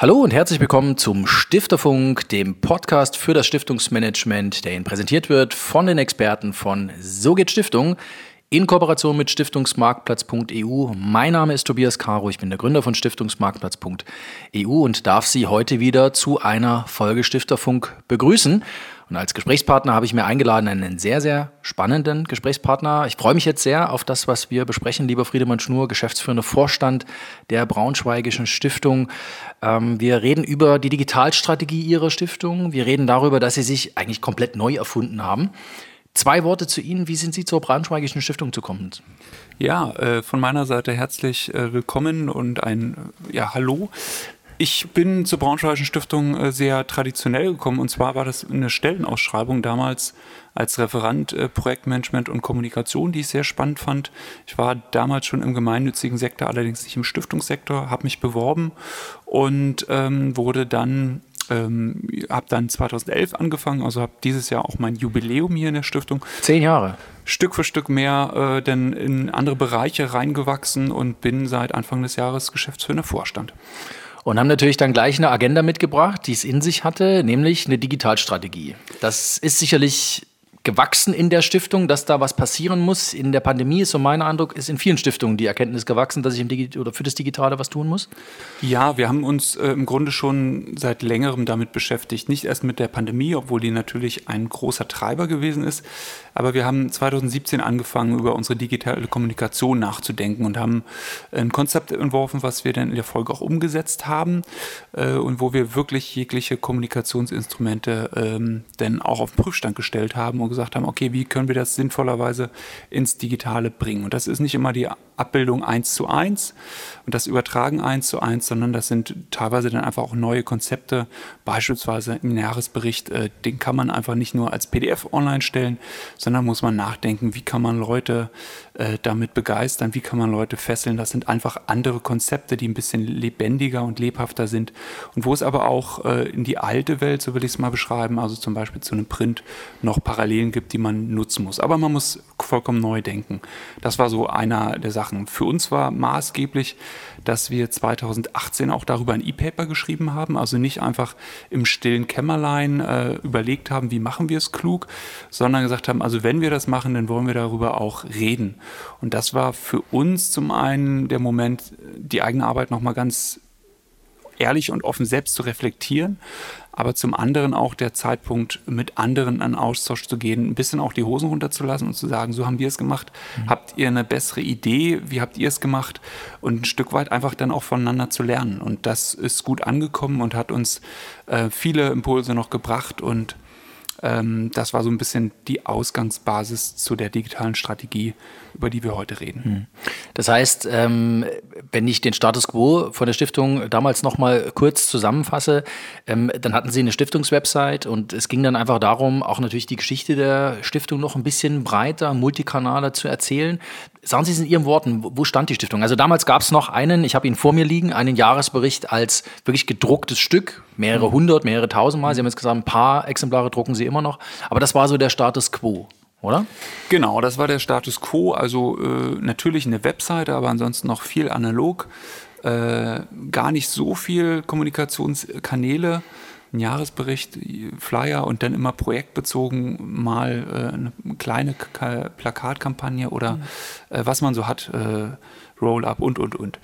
Hallo und herzlich willkommen zum Stifterfunk, dem Podcast für das Stiftungsmanagement, der Ihnen präsentiert wird von den Experten von So geht Stiftung in Kooperation mit Stiftungsmarktplatz.eu. Mein Name ist Tobias Caro, ich bin der Gründer von Stiftungsmarktplatz.eu und darf Sie heute wieder zu einer Folge Stifterfunk begrüßen. Und als Gesprächspartner habe ich mir eingeladen einen sehr, sehr spannenden Gesprächspartner. Ich freue mich jetzt sehr auf das, was wir besprechen, lieber Friedemann Schnur, geschäftsführender Vorstand der Braunschweigischen Stiftung. Ähm, wir reden über die Digitalstrategie Ihrer Stiftung. Wir reden darüber, dass Sie sich eigentlich komplett neu erfunden haben. Zwei Worte zu Ihnen. Wie sind Sie zur Braunschweigischen Stiftung gekommen? Ja, äh, von meiner Seite herzlich äh, willkommen und ein ja, Hallo. Ich bin zur Braunschweigischen Stiftung äh, sehr traditionell gekommen und zwar war das eine Stellenausschreibung damals als Referent äh, Projektmanagement und Kommunikation, die ich sehr spannend fand. Ich war damals schon im gemeinnützigen Sektor, allerdings nicht im Stiftungssektor, habe mich beworben und ähm, wurde dann ähm, habe dann 2011 angefangen, also habe dieses Jahr auch mein Jubiläum hier in der Stiftung. Zehn Jahre. Stück für Stück mehr äh, denn in andere Bereiche reingewachsen und bin seit Anfang des Jahres geschäftsführender Vorstand und haben natürlich dann gleich eine Agenda mitgebracht, die es in sich hatte, nämlich eine Digitalstrategie. Das ist sicherlich gewachsen in der Stiftung, dass da was passieren muss. In der Pandemie ist so mein Eindruck, ist in vielen Stiftungen die Erkenntnis gewachsen, dass ich im oder für das Digitale was tun muss? Ja, wir haben uns äh, im Grunde schon seit längerem damit beschäftigt. Nicht erst mit der Pandemie, obwohl die natürlich ein großer Treiber gewesen ist. Aber wir haben 2017 angefangen, über unsere digitale Kommunikation nachzudenken und haben ein Konzept entworfen, was wir dann in der Folge auch umgesetzt haben äh, und wo wir wirklich jegliche Kommunikationsinstrumente ähm, dann auch auf den Prüfstand gestellt haben gesagt haben, okay, wie können wir das sinnvollerweise ins Digitale bringen? Und das ist nicht immer die Abbildung eins zu eins und das Übertragen eins zu eins, sondern das sind teilweise dann einfach auch neue Konzepte. Beispielsweise im Jahresbericht, äh, den kann man einfach nicht nur als PDF online stellen, sondern muss man nachdenken, wie kann man Leute äh, damit begeistern, wie kann man Leute fesseln. Das sind einfach andere Konzepte, die ein bisschen lebendiger und lebhafter sind und wo es aber auch äh, in die alte Welt, so will ich es mal beschreiben, also zum Beispiel zu einem Print noch Parallelen gibt, die man nutzen muss. Aber man muss vollkommen neu denken. Das war so einer der Sachen. Für uns war maßgeblich, dass wir 2018 auch darüber ein E-Paper geschrieben haben, also nicht einfach im stillen Kämmerlein äh, überlegt haben, wie machen wir es klug, sondern gesagt haben, also wenn wir das machen, dann wollen wir darüber auch reden. Und das war für uns zum einen der Moment, die eigene Arbeit nochmal ganz ehrlich und offen selbst zu reflektieren, aber zum anderen auch der Zeitpunkt, mit anderen an Austausch zu gehen, ein bisschen auch die Hosen runterzulassen und zu sagen, so haben wir es gemacht, mhm. habt ihr eine bessere Idee, wie habt ihr es gemacht und ein Stück weit einfach dann auch voneinander zu lernen. Und das ist gut angekommen und hat uns äh, viele Impulse noch gebracht und das war so ein bisschen die Ausgangsbasis zu der digitalen Strategie, über die wir heute reden. Hm. Das heißt, ähm, wenn ich den Status quo von der Stiftung damals noch mal kurz zusammenfasse, ähm, dann hatten Sie eine Stiftungswebsite und es ging dann einfach darum, auch natürlich die Geschichte der Stiftung noch ein bisschen breiter, multikanaler zu erzählen. Sagen Sie es in Ihren Worten, wo stand die Stiftung? Also damals gab es noch einen, ich habe ihn vor mir liegen, einen Jahresbericht als wirklich gedrucktes Stück, mehrere mhm. hundert, mehrere tausend Mal. Sie haben jetzt gesagt, ein paar Exemplare drucken Sie immer noch. Aber das war so der Status quo oder? Genau, das war der Status quo. Also äh, natürlich eine Webseite, aber ansonsten noch viel analog. Äh, gar nicht so viel Kommunikationskanäle ein Jahresbericht, Flyer und dann immer projektbezogen mal äh, eine kleine K Plakatkampagne oder mhm. äh, was man so hat, äh, Roll-up und, und, und.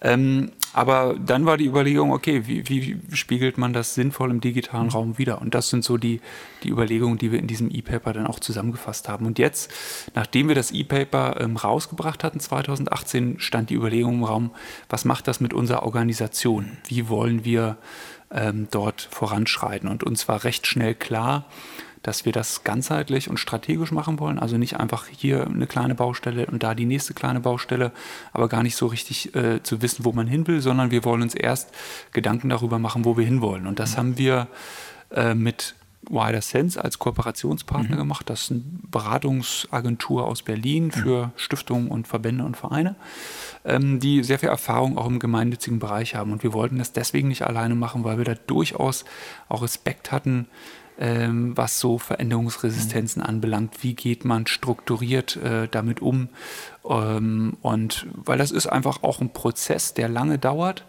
Ähm, aber dann war die Überlegung, okay, wie, wie, spiegelt man das sinnvoll im digitalen mhm. Raum wieder? Und das sind so die, die Überlegungen, die wir in diesem E-Paper dann auch zusammengefasst haben. Und jetzt, nachdem wir das E-Paper ähm, rausgebracht hatten, 2018, stand die Überlegung im Raum, was macht das mit unserer Organisation? Wie wollen wir ähm, dort voranschreiten. Und uns war recht schnell klar, dass wir das ganzheitlich und strategisch machen wollen. Also nicht einfach hier eine kleine Baustelle und da die nächste kleine Baustelle, aber gar nicht so richtig äh, zu wissen, wo man hin will, sondern wir wollen uns erst Gedanken darüber machen, wo wir hinwollen. Und das mhm. haben wir äh, mit Wider Sense als Kooperationspartner mhm. gemacht. Das ist eine Beratungsagentur aus Berlin mhm. für Stiftungen und Verbände und Vereine, ähm, die sehr viel Erfahrung auch im gemeinnützigen Bereich haben. Und wir wollten das deswegen nicht alleine machen, weil wir da durchaus auch Respekt hatten, ähm, was so Veränderungsresistenzen mhm. anbelangt. Wie geht man strukturiert äh, damit um? Ähm, und weil das ist einfach auch ein Prozess, der lange dauert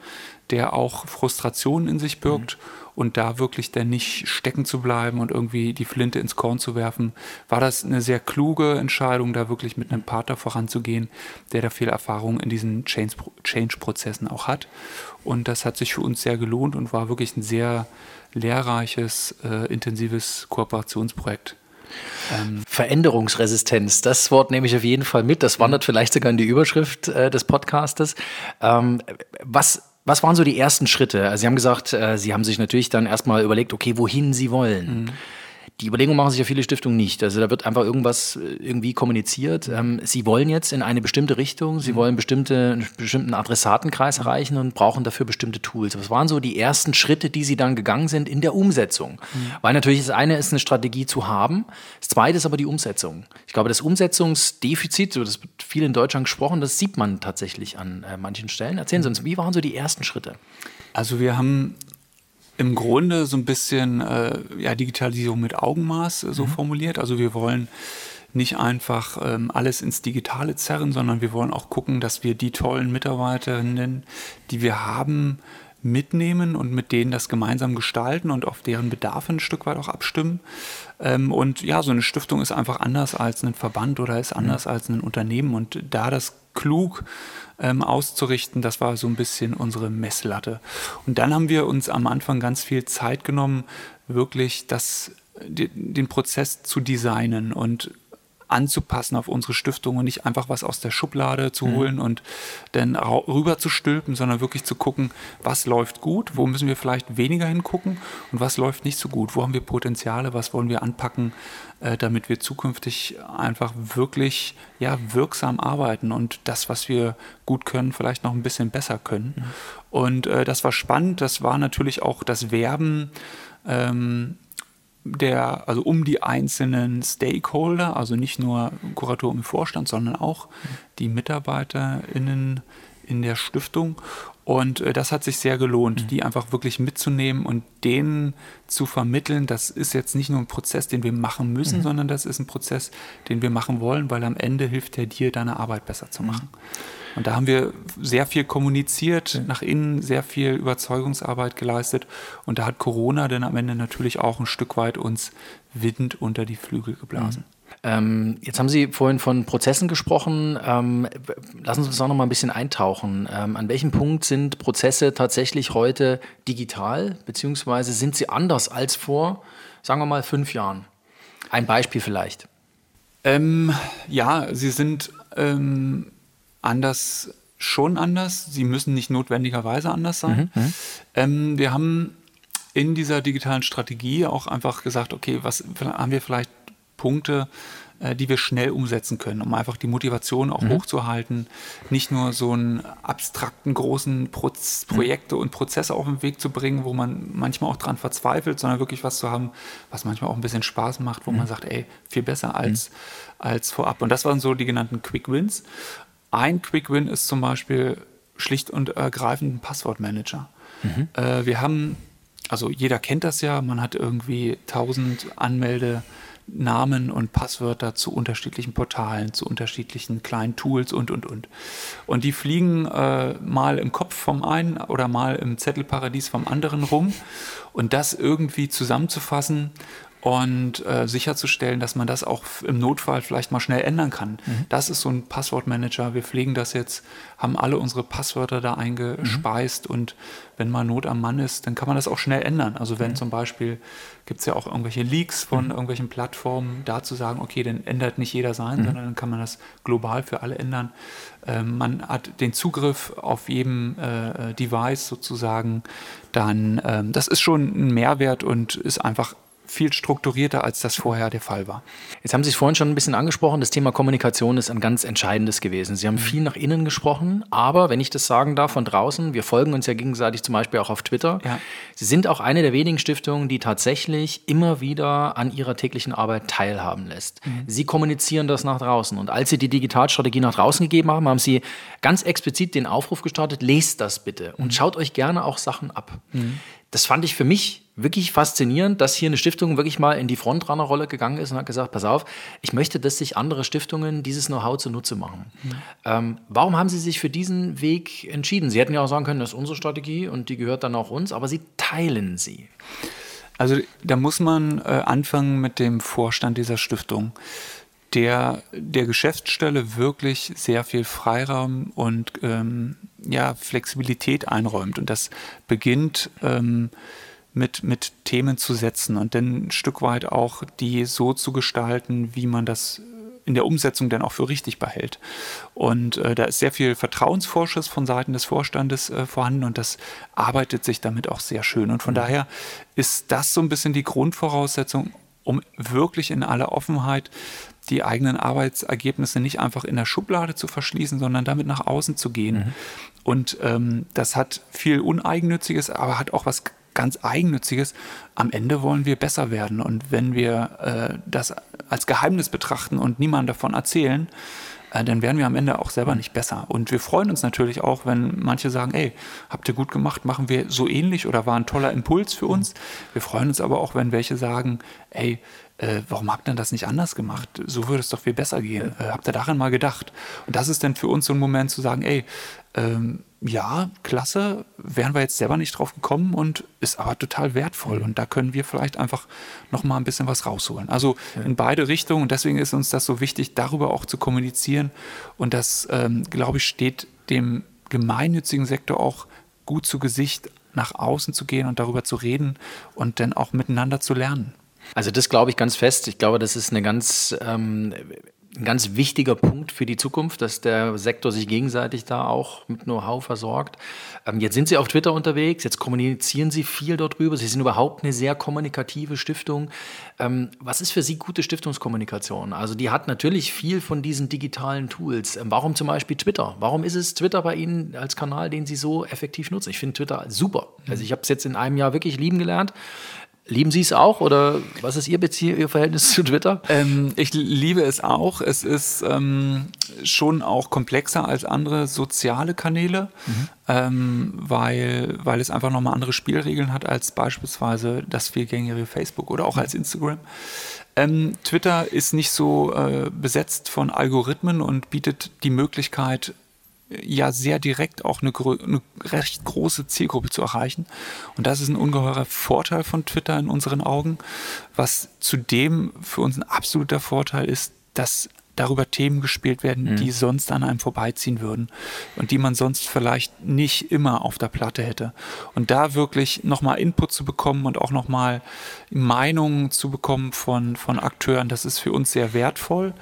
der auch Frustration in sich birgt. Mhm. Und da wirklich dann nicht stecken zu bleiben und irgendwie die Flinte ins Korn zu werfen, war das eine sehr kluge Entscheidung, da wirklich mit einem Partner voranzugehen, der da viel Erfahrung in diesen Change-Prozessen auch hat. Und das hat sich für uns sehr gelohnt und war wirklich ein sehr lehrreiches, äh, intensives Kooperationsprojekt. Ähm, Veränderungsresistenz, das Wort nehme ich auf jeden Fall mit. Das wandert vielleicht sogar in die Überschrift äh, des Podcastes. Ähm, was was waren so die ersten Schritte? Also Sie haben gesagt, äh, Sie haben sich natürlich dann erstmal überlegt, okay, wohin Sie wollen. Mhm. Die Überlegung machen sich ja viele Stiftungen nicht. Also da wird einfach irgendwas äh, irgendwie kommuniziert. Ähm, sie wollen jetzt in eine bestimmte Richtung, sie mhm. wollen bestimmte, einen bestimmten Adressatenkreis erreichen und brauchen dafür bestimmte Tools. Was waren so die ersten Schritte, die sie dann gegangen sind in der Umsetzung? Mhm. Weil natürlich das eine ist, eine Strategie zu haben, das zweite ist aber die Umsetzung. Ich glaube, das Umsetzungsdefizit, so das wird viel in Deutschland gesprochen, das sieht man tatsächlich an äh, manchen Stellen. Erzählen Sie uns, wie waren so die ersten Schritte? Also wir haben im Grunde so ein bisschen äh, ja, Digitalisierung mit Augenmaß äh, so mhm. formuliert. Also wir wollen nicht einfach ähm, alles ins Digitale zerren, sondern wir wollen auch gucken, dass wir die tollen Mitarbeiterinnen, die wir haben, mitnehmen und mit denen das gemeinsam gestalten und auf deren Bedarfe ein Stück weit auch abstimmen. Ähm, und ja, so eine Stiftung ist einfach anders als ein Verband oder ist anders mhm. als ein Unternehmen. Und da das klug ähm, auszurichten. Das war so ein bisschen unsere Messlatte. Und dann haben wir uns am Anfang ganz viel Zeit genommen, wirklich das, den Prozess zu designen und anzupassen auf unsere Stiftung und nicht einfach was aus der Schublade zu mhm. holen und dann rüber zu stülpen, sondern wirklich zu gucken, was läuft gut, wo müssen wir vielleicht weniger hingucken und was läuft nicht so gut, wo haben wir Potenziale, was wollen wir anpacken, äh, damit wir zukünftig einfach wirklich ja, wirksam arbeiten und das, was wir gut können, vielleicht noch ein bisschen besser können. Mhm. Und äh, das war spannend, das war natürlich auch das Werben. Ähm, der, also um die einzelnen Stakeholder, also nicht nur Kurator im Vorstand, sondern auch die MitarbeiterInnen in der Stiftung. Und äh, das hat sich sehr gelohnt, mhm. die einfach wirklich mitzunehmen und denen zu vermitteln, das ist jetzt nicht nur ein Prozess, den wir machen müssen, mhm. sondern das ist ein Prozess, den wir machen wollen, weil am Ende hilft er dir, deine Arbeit besser zu machen. Mhm. Und da haben wir sehr viel kommuniziert, ja. nach innen sehr viel Überzeugungsarbeit geleistet. Und da hat Corona dann am Ende natürlich auch ein Stück weit uns Wind unter die Flügel geblasen. Mhm. Ähm, jetzt haben Sie vorhin von Prozessen gesprochen. Ähm, lassen Sie uns auch noch mal ein bisschen eintauchen. Ähm, an welchem Punkt sind Prozesse tatsächlich heute digital, beziehungsweise sind sie anders als vor, sagen wir mal, fünf Jahren? Ein Beispiel vielleicht. Ähm, ja, sie sind ähm, anders, schon anders. Sie müssen nicht notwendigerweise anders sein. Mhm, mhm, ähm, wir haben in dieser digitalen Strategie auch einfach gesagt, okay, was haben wir vielleicht Punkte, äh, die wir schnell umsetzen können, um einfach die Motivation auch mhm. hochzuhalten, nicht nur so einen abstrakten großen Proz Projekte und Prozesse auf den Weg zu bringen, wo man manchmal auch dran verzweifelt, sondern wirklich was zu haben, was manchmal auch ein bisschen Spaß macht, wo mhm. man sagt, ey, viel besser als, mhm. als vorab. Und das waren so die genannten Quick Wins. Ein Quick Win ist zum Beispiel schlicht und ergreifend ein Passwortmanager. Mhm. Äh, wir haben, also jeder kennt das ja, man hat irgendwie 1000 Anmeldenamen und Passwörter zu unterschiedlichen Portalen, zu unterschiedlichen kleinen Tools und, und, und. Und die fliegen äh, mal im Kopf vom einen oder mal im Zettelparadies vom anderen rum. Und das irgendwie zusammenzufassen und äh, sicherzustellen, dass man das auch im Notfall vielleicht mal schnell ändern kann. Mhm. Das ist so ein Passwortmanager. Wir pflegen das jetzt, haben alle unsere Passwörter da eingespeist mhm. und wenn mal Not am Mann ist, dann kann man das auch schnell ändern. Also wenn mhm. zum Beispiel gibt es ja auch irgendwelche Leaks von mhm. irgendwelchen Plattformen, da zu sagen, okay, dann ändert nicht jeder sein, mhm. sondern dann kann man das global für alle ändern. Ähm, man hat den Zugriff auf jedem äh, Device sozusagen. Dann, ähm, das ist schon ein Mehrwert und ist einfach viel strukturierter, als das vorher der Fall war. Jetzt haben Sie es vorhin schon ein bisschen angesprochen, das Thema Kommunikation ist ein ganz entscheidendes gewesen. Sie haben mhm. viel nach innen gesprochen, aber wenn ich das sagen darf von draußen, wir folgen uns ja gegenseitig zum Beispiel auch auf Twitter. Ja. Sie sind auch eine der wenigen Stiftungen, die tatsächlich immer wieder an ihrer täglichen Arbeit teilhaben lässt. Mhm. Sie kommunizieren das nach draußen und als Sie die Digitalstrategie nach draußen gegeben haben, haben Sie ganz explizit den Aufruf gestartet, lest das bitte und mhm. schaut euch gerne auch Sachen ab. Mhm. Das fand ich für mich wirklich faszinierend, dass hier eine Stiftung wirklich mal in die Frontrunner-Rolle gegangen ist und hat gesagt, pass auf, ich möchte, dass sich andere Stiftungen dieses Know-how zunutze machen. Mhm. Ähm, warum haben Sie sich für diesen Weg entschieden? Sie hätten ja auch sagen können, das ist unsere Strategie und die gehört dann auch uns, aber Sie teilen sie. Also da muss man äh, anfangen mit dem Vorstand dieser Stiftung, der der Geschäftsstelle wirklich sehr viel Freiraum und ähm, ja, Flexibilität einräumt. Und das beginnt ähm, mit, mit Themen zu setzen und dann ein Stück weit auch die so zu gestalten, wie man das in der Umsetzung dann auch für richtig behält. Und äh, da ist sehr viel Vertrauensvorschuss von Seiten des Vorstandes äh, vorhanden und das arbeitet sich damit auch sehr schön. Und von mhm. daher ist das so ein bisschen die Grundvoraussetzung, um wirklich in aller Offenheit die eigenen Arbeitsergebnisse nicht einfach in der Schublade zu verschließen, sondern damit nach außen zu gehen. Mhm. Und ähm, das hat viel Uneigennütziges, aber hat auch was ganz Eigennütziges. Am Ende wollen wir besser werden. Und wenn wir äh, das als Geheimnis betrachten und niemandem davon erzählen, äh, dann werden wir am Ende auch selber nicht besser. Und wir freuen uns natürlich auch, wenn manche sagen, ey, habt ihr gut gemacht, machen wir so ähnlich oder war ein toller Impuls für uns. Wir freuen uns aber auch, wenn welche sagen, ey, äh, warum habt ihr das nicht anders gemacht? So würde es doch viel besser gehen. Äh, habt ihr daran mal gedacht? Und das ist dann für uns so ein Moment zu sagen, ey, ähm, ja, klasse, wären wir jetzt selber nicht drauf gekommen und ist aber total wertvoll. Und da können wir vielleicht einfach noch mal ein bisschen was rausholen. Also in beide Richtungen. Und deswegen ist uns das so wichtig, darüber auch zu kommunizieren. Und das, ähm, glaube ich, steht dem gemeinnützigen Sektor auch gut zu Gesicht, nach außen zu gehen und darüber zu reden und dann auch miteinander zu lernen. Also das glaube ich ganz fest. Ich glaube, das ist eine ganz ähm, ein ganz wichtiger Punkt für die Zukunft, dass der Sektor sich gegenseitig da auch mit Know-how versorgt. Ähm, jetzt sind Sie auf Twitter unterwegs, jetzt kommunizieren Sie viel darüber. Sie sind überhaupt eine sehr kommunikative Stiftung. Ähm, was ist für Sie gute Stiftungskommunikation? Also die hat natürlich viel von diesen digitalen Tools. Ähm, warum zum Beispiel Twitter? Warum ist es Twitter bei Ihnen als Kanal, den Sie so effektiv nutzen? Ich finde Twitter super. Also ich habe es jetzt in einem Jahr wirklich lieben gelernt. Lieben Sie es auch oder was ist Ihr, Bezie Ihr Verhältnis zu Twitter? Ähm, ich liebe es auch. Es ist ähm, schon auch komplexer als andere soziale Kanäle, mhm. ähm, weil, weil es einfach nochmal andere Spielregeln hat als beispielsweise das vielgängige Facebook oder auch als Instagram. Ähm, Twitter ist nicht so äh, besetzt von Algorithmen und bietet die Möglichkeit, ja sehr direkt auch eine, eine, recht große Zielgruppe zu erreichen. Und das ist ein ungeheurer Vorteil von Twitter in unseren Augen, was zudem für uns ein absoluter Vorteil ist, dass darüber Themen gespielt werden, mhm. die sonst an einem vorbeiziehen würden und die man sonst vielleicht nicht immer auf der Platte hätte. Und da wirklich nochmal Input zu bekommen und auch nochmal Meinungen zu bekommen von, von Akteuren, das ist für uns sehr wertvoll.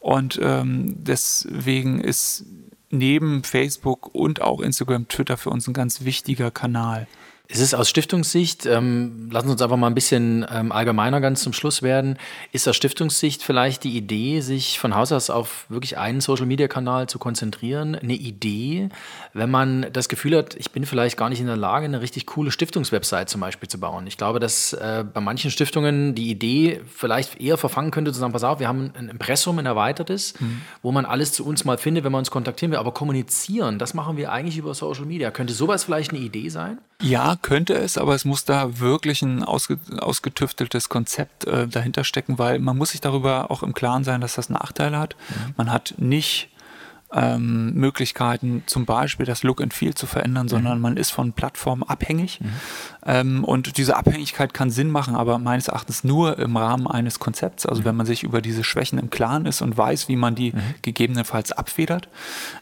Und ähm, deswegen ist neben Facebook und auch Instagram, Twitter für uns ein ganz wichtiger Kanal. Es ist aus Stiftungssicht, ähm, lassen Sie uns einfach mal ein bisschen ähm, allgemeiner ganz zum Schluss werden, ist aus Stiftungssicht vielleicht die Idee, sich von Haus aus auf wirklich einen Social-Media-Kanal zu konzentrieren, eine Idee, wenn man das Gefühl hat, ich bin vielleicht gar nicht in der Lage, eine richtig coole Stiftungswebsite zum Beispiel zu bauen. Ich glaube, dass äh, bei manchen Stiftungen die Idee vielleicht eher verfangen könnte, zu sagen, pass auf, wir haben ein Impressum, ein erweitertes, mhm. wo man alles zu uns mal findet, wenn man uns kontaktieren will, aber kommunizieren, das machen wir eigentlich über Social Media. Könnte sowas vielleicht eine Idee sein? Ja, könnte es, aber es muss da wirklich ein ausge, ausgetüfteltes Konzept äh, dahinter stecken, weil man muss sich darüber auch im Klaren sein, dass das Nachteile hat. Mhm. Man hat nicht ähm, Möglichkeiten, zum Beispiel das Look and Feel zu verändern, mhm. sondern man ist von Plattformen abhängig. Mhm. Ähm, und diese Abhängigkeit kann Sinn machen, aber meines Erachtens nur im Rahmen eines Konzepts. Also mhm. wenn man sich über diese Schwächen im Klaren ist und weiß, wie man die mhm. gegebenenfalls abfedert.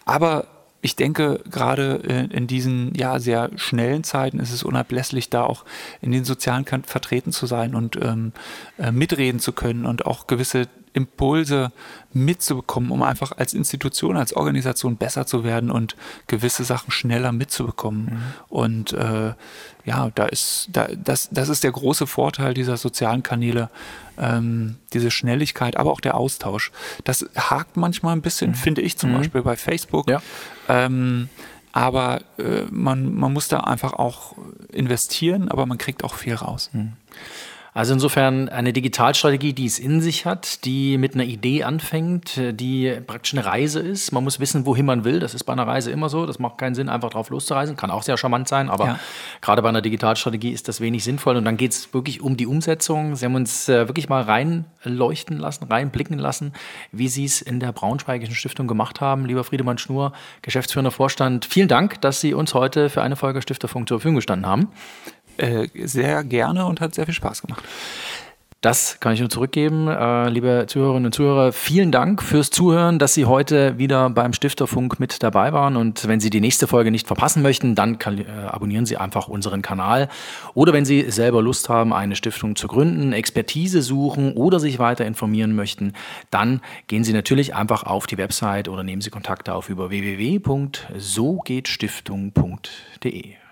Aber ich denke, gerade äh, in diesen ja sehr schnellen Zeiten ist es unablässlich, da auch in den sozialen Kanten vertreten zu sein und ähm, äh, mitreden zu können und auch gewisse Impulse mitzubekommen, um einfach als Institution, als Organisation besser zu werden und gewisse Sachen schneller mitzubekommen. Mhm. Und äh, ja, da ist, da, das, das ist der große Vorteil dieser sozialen Kanäle, ähm, diese Schnelligkeit, aber auch der Austausch. Das hakt manchmal ein bisschen, mhm. finde ich zum mhm. Beispiel bei Facebook. Ja. Ähm, aber äh, man, man muss da einfach auch investieren, aber man kriegt auch viel raus. Also insofern eine Digitalstrategie, die es in sich hat, die mit einer Idee anfängt, die praktisch eine Reise ist. Man muss wissen, wohin man will. Das ist bei einer Reise immer so. Das macht keinen Sinn, einfach drauf loszureisen. Kann auch sehr charmant sein, aber ja. gerade bei einer Digitalstrategie ist das wenig sinnvoll. Und dann geht es wirklich um die Umsetzung. Sie haben uns äh, wirklich mal reinleuchten lassen, reinblicken lassen, wie Sie es in der Braunschweigischen Stiftung gemacht haben. Lieber Friedemann Schnur, geschäftsführender Vorstand, vielen Dank, dass Sie uns heute für eine Folge Stifterfunk zur Verfügung gestanden haben. Äh, sehr gerne und hat sehr viel Spaß gemacht. Das kann ich nur zurückgeben. Äh, liebe Zuhörerinnen und Zuhörer, vielen Dank fürs Zuhören, dass Sie heute wieder beim Stifterfunk mit dabei waren. Und wenn Sie die nächste Folge nicht verpassen möchten, dann äh, abonnieren Sie einfach unseren Kanal. Oder wenn Sie selber Lust haben, eine Stiftung zu gründen, Expertise suchen oder sich weiter informieren möchten, dann gehen Sie natürlich einfach auf die Website oder nehmen Sie Kontakte auf über www.sogehtstiftung.de.